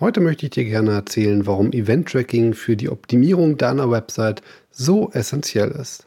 Heute möchte ich dir gerne erzählen, warum Event-Tracking für die Optimierung deiner Website so essentiell ist.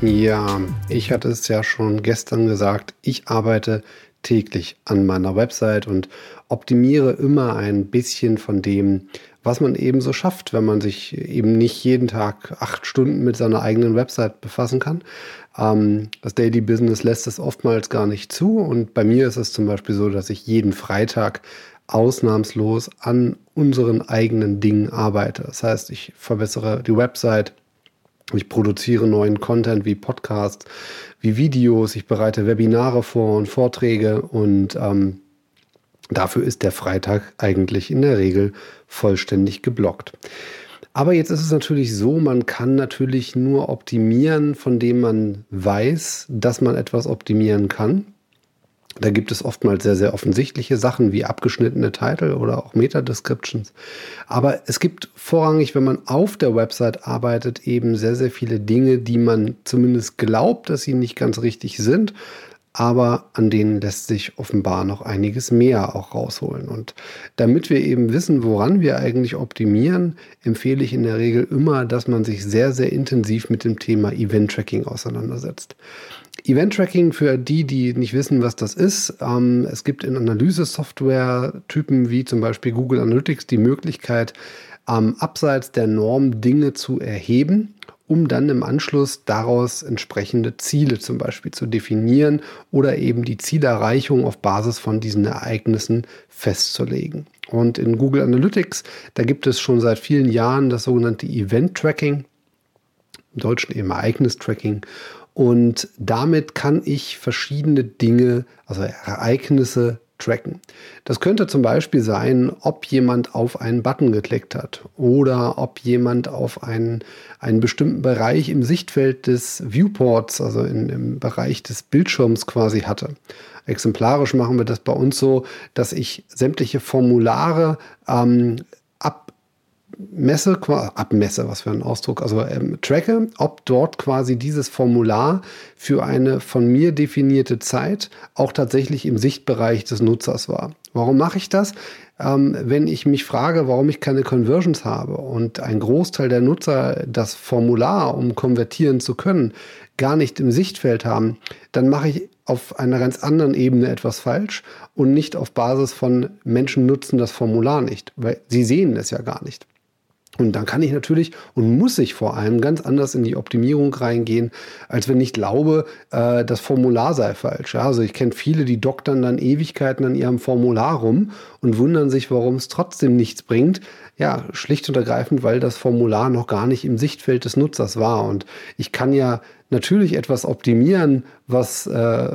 Ja, ich hatte es ja schon gestern gesagt, ich arbeite täglich an meiner Website und optimiere immer ein bisschen von dem, was man eben so schafft, wenn man sich eben nicht jeden Tag acht Stunden mit seiner eigenen Website befassen kann. Ähm, das Daily Business lässt es oftmals gar nicht zu und bei mir ist es zum Beispiel so, dass ich jeden Freitag ausnahmslos an unseren eigenen Dingen arbeite. Das heißt, ich verbessere die Website, ich produziere neuen Content wie Podcasts, wie Videos, ich bereite Webinare vor und Vorträge und ähm, dafür ist der Freitag eigentlich in der Regel vollständig geblockt. Aber jetzt ist es natürlich so, man kann natürlich nur optimieren, von dem man weiß, dass man etwas optimieren kann. Da gibt es oftmals sehr, sehr offensichtliche Sachen wie abgeschnittene Titel oder auch Meta-Descriptions. Aber es gibt vorrangig, wenn man auf der Website arbeitet, eben sehr, sehr viele Dinge, die man zumindest glaubt, dass sie nicht ganz richtig sind, aber an denen lässt sich offenbar noch einiges mehr auch rausholen. Und damit wir eben wissen, woran wir eigentlich optimieren, empfehle ich in der Regel immer, dass man sich sehr, sehr intensiv mit dem Thema Event-Tracking auseinandersetzt. Event-Tracking für die, die nicht wissen, was das ist. Ähm, es gibt in Analyse-Software-Typen wie zum Beispiel Google Analytics die Möglichkeit, ähm, abseits der Norm Dinge zu erheben um dann im Anschluss daraus entsprechende Ziele zum Beispiel zu definieren oder eben die Zielerreichung auf Basis von diesen Ereignissen festzulegen. Und in Google Analytics, da gibt es schon seit vielen Jahren das sogenannte Event Tracking, im Deutschen eben Ereignis-Tracking. Und damit kann ich verschiedene Dinge, also Ereignisse tracken. Das könnte zum Beispiel sein, ob jemand auf einen Button geklickt hat oder ob jemand auf einen, einen bestimmten Bereich im Sichtfeld des Viewports, also in, im Bereich des Bildschirms quasi hatte. Exemplarisch machen wir das bei uns so, dass ich sämtliche Formulare ähm, messe, abmesse, was für ein Ausdruck, also ähm, tracke, ob dort quasi dieses Formular für eine von mir definierte Zeit auch tatsächlich im Sichtbereich des Nutzers war. Warum mache ich das? Ähm, wenn ich mich frage, warum ich keine Conversions habe und ein Großteil der Nutzer das Formular, um konvertieren zu können, gar nicht im Sichtfeld haben, dann mache ich auf einer ganz anderen Ebene etwas falsch und nicht auf Basis von Menschen nutzen das Formular nicht, weil sie sehen es ja gar nicht. Und dann kann ich natürlich und muss ich vor allem ganz anders in die Optimierung reingehen, als wenn ich glaube, äh, das Formular sei falsch. Ja, also ich kenne viele, die doktern dann Ewigkeiten an ihrem Formular rum und wundern sich, warum es trotzdem nichts bringt. Ja, schlicht und ergreifend, weil das Formular noch gar nicht im Sichtfeld des Nutzers war. Und ich kann ja natürlich etwas optimieren, was äh,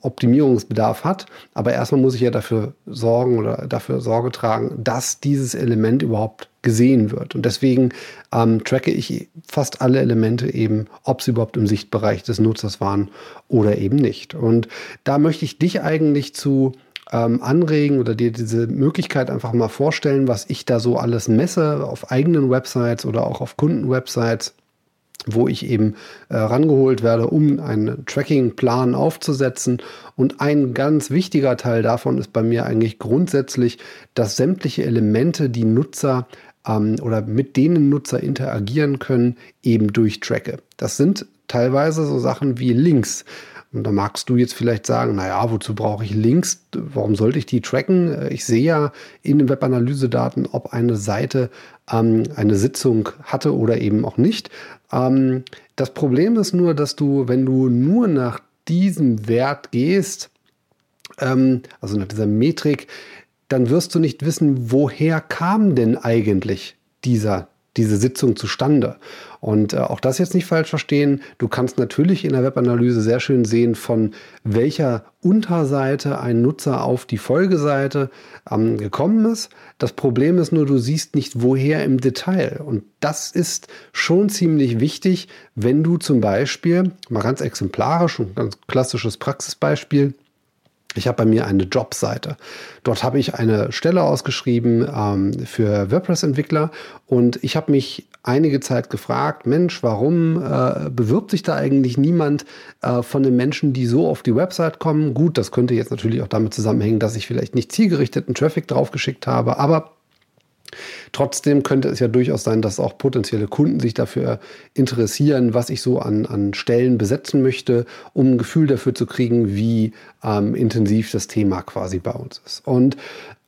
Optimierungsbedarf hat. Aber erstmal muss ich ja dafür sorgen oder dafür Sorge tragen, dass dieses Element überhaupt gesehen wird. Und deswegen ähm, tracke ich fast alle Elemente eben, ob sie überhaupt im Sichtbereich des Nutzers waren oder eben nicht. Und da möchte ich dich eigentlich zu ähm, anregen oder dir diese Möglichkeit einfach mal vorstellen, was ich da so alles messe auf eigenen Websites oder auch auf Kundenwebsites wo ich eben äh, rangeholt werde, um einen Tracking-Plan aufzusetzen. Und ein ganz wichtiger Teil davon ist bei mir eigentlich grundsätzlich, dass sämtliche Elemente, die Nutzer ähm, oder mit denen Nutzer interagieren können, eben durchtracke. Das sind teilweise so Sachen wie Links. Und da magst du jetzt vielleicht sagen, naja, wozu brauche ich Links? Warum sollte ich die tracken? Ich sehe ja in den Webanalyse-Daten, ob eine Seite ähm, eine Sitzung hatte oder eben auch nicht. Ähm, das Problem ist nur, dass du, wenn du nur nach diesem Wert gehst, ähm, also nach dieser Metrik, dann wirst du nicht wissen, woher kam denn eigentlich dieser diese Sitzung zustande. Und äh, auch das jetzt nicht falsch verstehen. Du kannst natürlich in der Webanalyse sehr schön sehen, von welcher Unterseite ein Nutzer auf die Folgeseite ähm, gekommen ist. Das Problem ist nur, du siehst nicht, woher im Detail. Und das ist schon ziemlich wichtig, wenn du zum Beispiel, mal ganz exemplarisch, ein ganz klassisches Praxisbeispiel, Ich habe bei mir eine Jobseite. Dort habe ich eine Stelle ausgeschrieben ähm, für WordPress-Entwickler und ich habe mich einige Zeit gefragt, Mensch, warum äh, bewirbt sich da eigentlich niemand äh, von den Menschen, die so auf die Website kommen? Gut, das könnte jetzt natürlich auch damit zusammenhängen, dass ich vielleicht nicht zielgerichteten Traffic draufgeschickt habe, aber Trotzdem könnte es ja durchaus sein, dass auch potenzielle Kunden sich dafür interessieren, was ich so an, an Stellen besetzen möchte, um ein Gefühl dafür zu kriegen, wie ähm, intensiv das Thema quasi bei uns ist. Und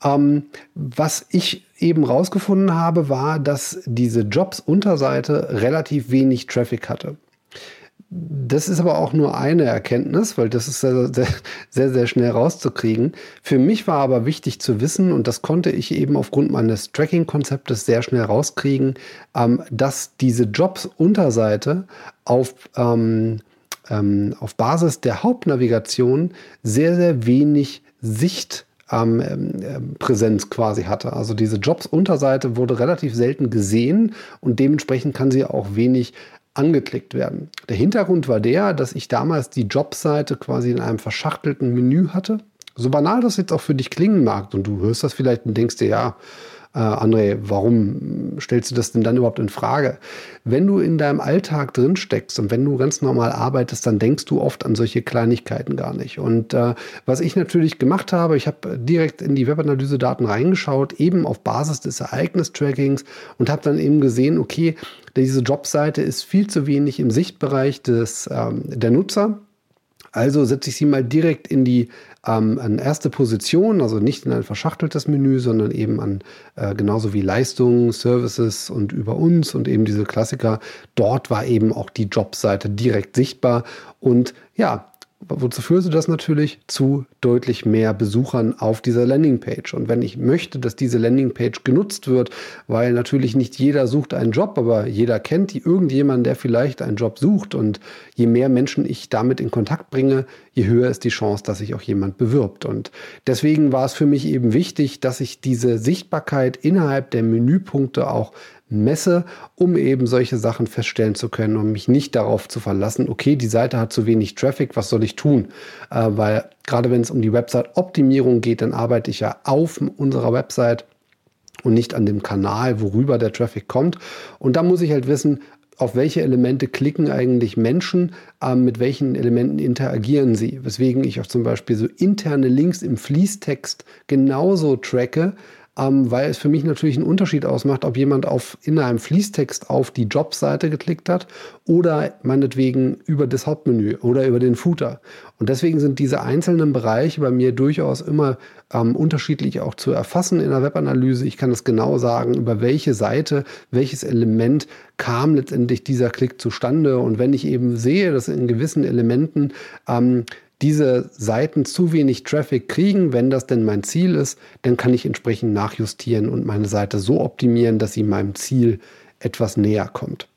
ähm, was ich eben rausgefunden habe, war, dass diese Jobs-Unterseite relativ wenig Traffic hatte. Das ist aber auch nur eine Erkenntnis, weil das ist sehr, sehr, sehr, sehr schnell rauszukriegen. Für mich war aber wichtig zu wissen, und das konnte ich eben aufgrund meines Tracking-Konzeptes sehr schnell rauskriegen, ähm, dass diese Jobs-Unterseite auf, ähm, ähm, auf Basis der Hauptnavigation sehr, sehr wenig Sicht ähm, ähm, Präsenz quasi hatte. Also diese Jobs-Unterseite wurde relativ selten gesehen und dementsprechend kann sie auch wenig angeklickt werden. Der Hintergrund war der, dass ich damals die Jobseite quasi in einem verschachtelten Menü hatte. So banal das jetzt auch für dich klingen mag und du hörst das vielleicht und denkst dir, ja, äh, André, warum stellst du das denn dann überhaupt in Frage? Wenn du in deinem Alltag drin steckst und wenn du ganz normal arbeitest, dann denkst du oft an solche Kleinigkeiten gar nicht. Und äh, was ich natürlich gemacht habe, ich habe direkt in die Webanalyse-Daten reingeschaut, eben auf Basis des Ereignistrackings und habe dann eben gesehen, okay, diese Jobseite ist viel zu wenig im Sichtbereich des, ähm, der Nutzer. Also setze ich sie mal direkt in die ähm, an erste Position, also nicht in ein verschachteltes Menü, sondern eben an äh, genauso wie Leistungen, Services und über uns und eben diese Klassiker. Dort war eben auch die Jobseite direkt sichtbar und ja, Wozu führte das natürlich? Zu deutlich mehr Besuchern auf dieser Landingpage. Und wenn ich möchte, dass diese Landingpage genutzt wird, weil natürlich nicht jeder sucht einen Job, aber jeder kennt irgendjemanden, der vielleicht einen Job sucht. Und je mehr Menschen ich damit in Kontakt bringe, je höher ist die Chance, dass sich auch jemand bewirbt. Und deswegen war es für mich eben wichtig, dass ich diese Sichtbarkeit innerhalb der Menüpunkte auch messe, um eben solche Sachen feststellen zu können und mich nicht darauf zu verlassen, okay, die Seite hat zu wenig Traffic, was soll ich tun? Äh, weil gerade wenn es um die Website-Optimierung geht, dann arbeite ich ja auf unserer Website und nicht an dem Kanal, worüber der Traffic kommt. Und da muss ich halt wissen, auf welche Elemente klicken eigentlich Menschen, äh, mit welchen Elementen interagieren sie. Weswegen ich auch zum Beispiel so interne Links im Fließtext genauso tracke, ähm, weil es für mich natürlich einen Unterschied ausmacht, ob jemand auf, in einem Fließtext auf die Jobseite geklickt hat oder meinetwegen über das Hauptmenü oder über den Footer. Und deswegen sind diese einzelnen Bereiche bei mir durchaus immer ähm, unterschiedlich auch zu erfassen in der Webanalyse. Ich kann es genau sagen, über welche Seite, welches Element kam letztendlich dieser Klick zustande. Und wenn ich eben sehe, dass in gewissen Elementen ähm, diese Seiten zu wenig Traffic kriegen, wenn das denn mein Ziel ist, dann kann ich entsprechend nachjustieren und meine Seite so optimieren, dass sie meinem Ziel etwas näher kommt.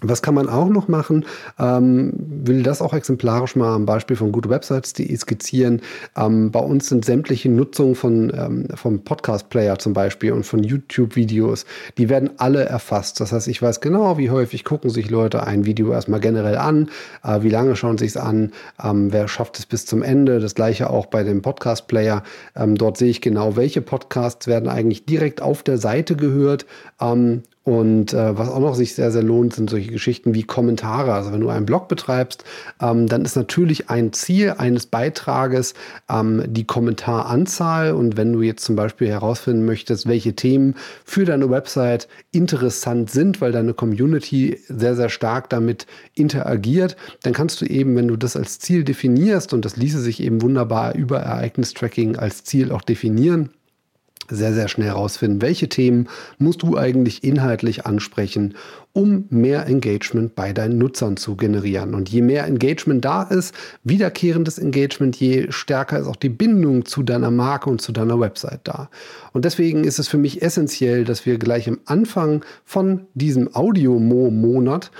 Was kann man auch noch machen? Ähm, will das auch exemplarisch mal am Beispiel von gutewebsites.de skizzieren. Ähm, bei uns sind sämtliche Nutzungen von, ähm, vom Podcast-Player zum Beispiel und von YouTube-Videos, die werden alle erfasst. Das heißt, ich weiß genau, wie häufig gucken sich Leute ein Video erstmal generell an, äh, wie lange schauen sie es an, ähm, wer schafft es bis zum Ende. Das gleiche auch bei dem Podcast-Player. Ähm, dort sehe ich genau, welche Podcasts werden eigentlich direkt auf der Seite gehört ähm, und äh, was auch noch sich sehr, sehr lohnt, sind solche Geschichten wie Kommentare. Also wenn du einen Blog betreibst, ähm, dann ist natürlich ein Ziel eines Beitrages ähm, die Kommentaranzahl. Und wenn du jetzt zum Beispiel herausfinden möchtest, welche Themen für deine Website interessant sind, weil deine Community sehr, sehr stark damit interagiert, dann kannst du eben, wenn du das als Ziel definierst, und das ließe sich eben wunderbar über Ereignistracking als Ziel auch definieren, sehr, sehr schnell rausfinden, welche Themen musst du eigentlich inhaltlich ansprechen, um mehr Engagement bei deinen Nutzern zu generieren. Und je mehr Engagement da ist, wiederkehrendes Engagement, je stärker ist auch die Bindung zu deiner Marke und zu deiner Website da. Und deswegen ist es für mich essentiell, dass wir gleich am Anfang von diesem Audio-Mo-Monat,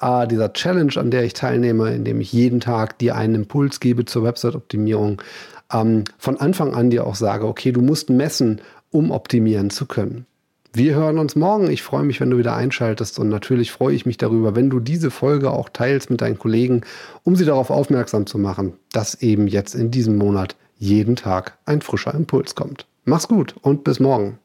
äh, dieser Challenge, an der ich teilnehme, indem ich jeden Tag dir einen Impuls gebe zur Website-Optimierung, ähm, von Anfang an dir auch sage, okay, du musst messen, um optimieren zu können. Wir hören uns morgen. Ich freue mich, wenn du wieder einschaltest und natürlich freue ich mich darüber, wenn du diese Folge auch teilst mit deinen Kollegen, um sie darauf aufmerksam zu machen, dass eben jetzt in diesem Monat jeden Tag ein frischer Impuls kommt. Mach's gut und bis morgen.